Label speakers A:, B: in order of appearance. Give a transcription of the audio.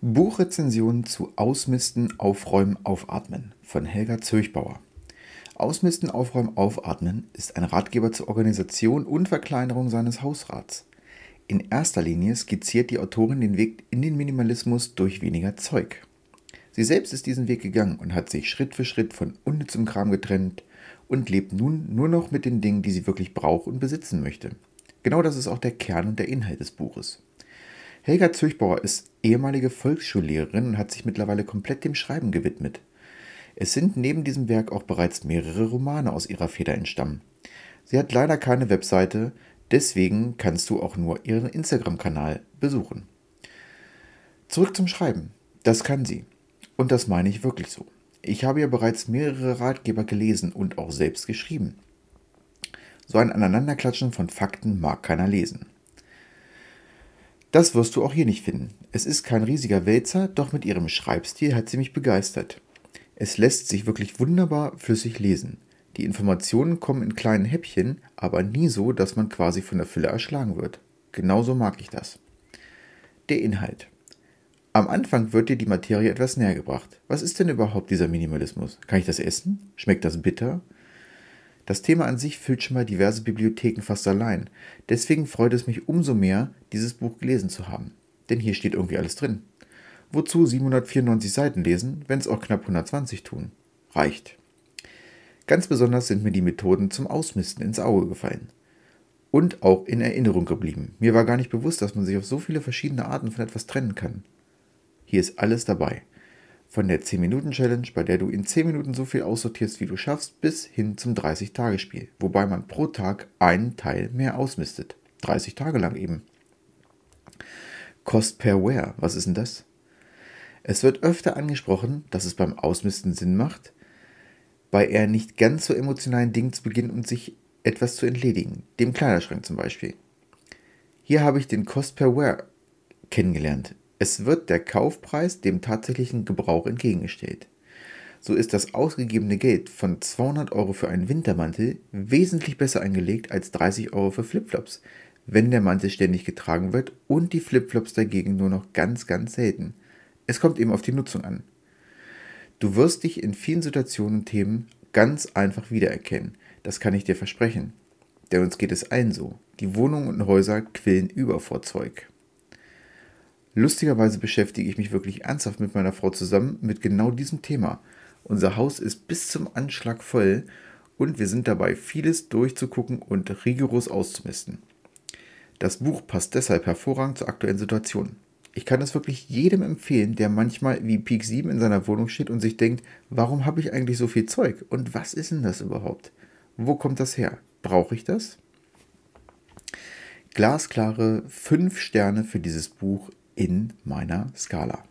A: Buchrezension zu Ausmisten, Aufräumen, Aufatmen von Helga Zürchbauer. Ausmisten, Aufräumen, Aufatmen ist ein Ratgeber zur Organisation und Verkleinerung seines Hausrats. In erster Linie skizziert die Autorin den Weg in den Minimalismus durch weniger Zeug. Sie selbst ist diesen Weg gegangen und hat sich Schritt für Schritt von unnützem Kram getrennt und lebt nun nur noch mit den Dingen, die sie wirklich braucht und besitzen möchte. Genau das ist auch der Kern und der Inhalt des Buches. Helga Zürchbauer ist ehemalige Volksschullehrerin und hat sich mittlerweile komplett dem Schreiben gewidmet. Es sind neben diesem Werk auch bereits mehrere Romane aus ihrer Feder entstammen. Sie hat leider keine Webseite, deswegen kannst du auch nur ihren Instagram-Kanal besuchen. Zurück zum Schreiben. Das kann sie. Und das meine ich wirklich so. Ich habe ja bereits mehrere Ratgeber gelesen und auch selbst geschrieben. So ein Aneinanderklatschen von Fakten mag keiner lesen. Das wirst du auch hier nicht finden. Es ist kein riesiger Wälzer, doch mit ihrem Schreibstil hat sie mich begeistert. Es lässt sich wirklich wunderbar flüssig lesen. Die Informationen kommen in kleinen Häppchen, aber nie so, dass man quasi von der Fülle erschlagen wird. Genauso mag ich das. Der Inhalt. Am Anfang wird dir die Materie etwas näher gebracht. Was ist denn überhaupt dieser Minimalismus? Kann ich das essen? Schmeckt das bitter? Das Thema an sich füllt schon mal diverse Bibliotheken fast allein. Deswegen freut es mich umso mehr, dieses Buch gelesen zu haben. Denn hier steht irgendwie alles drin. Wozu 794 Seiten lesen, wenn es auch knapp 120 tun? Reicht. Ganz besonders sind mir die Methoden zum Ausmisten ins Auge gefallen. Und auch in Erinnerung geblieben. Mir war gar nicht bewusst, dass man sich auf so viele verschiedene Arten von etwas trennen kann. Hier ist alles dabei. Von der 10-Minuten-Challenge, bei der du in 10 Minuten so viel aussortierst, wie du schaffst, bis hin zum 30-Tage-Spiel, wobei man pro Tag einen Teil mehr ausmistet. 30 Tage lang eben. Cost per Wear, was ist denn das? Es wird öfter angesprochen, dass es beim Ausmisten Sinn macht, bei eher nicht ganz so emotionalen Dingen zu beginnen und sich etwas zu entledigen, dem Kleiderschrank zum Beispiel. Hier habe ich den Cost per Wear kennengelernt. Es wird der Kaufpreis dem tatsächlichen Gebrauch entgegengestellt. So ist das ausgegebene Geld von 200 Euro für einen Wintermantel wesentlich besser angelegt als 30 Euro für Flipflops, wenn der Mantel ständig getragen wird und die Flipflops dagegen nur noch ganz, ganz selten. Es kommt eben auf die Nutzung an. Du wirst dich in vielen Situationen und Themen ganz einfach wiedererkennen. Das kann ich dir versprechen. Denn uns geht es allen so. Die Wohnungen und Häuser quillen über vor Zeug. Lustigerweise beschäftige ich mich wirklich ernsthaft mit meiner Frau zusammen mit genau diesem Thema. Unser Haus ist bis zum Anschlag voll und wir sind dabei, vieles durchzugucken und rigoros auszumisten. Das Buch passt deshalb hervorragend zur aktuellen Situation. Ich kann es wirklich jedem empfehlen, der manchmal wie Peak 7 in seiner Wohnung steht und sich denkt, warum habe ich eigentlich so viel Zeug und was ist denn das überhaupt? Wo kommt das her? Brauche ich das? Glasklare 5 Sterne für dieses Buch in meiner Skala.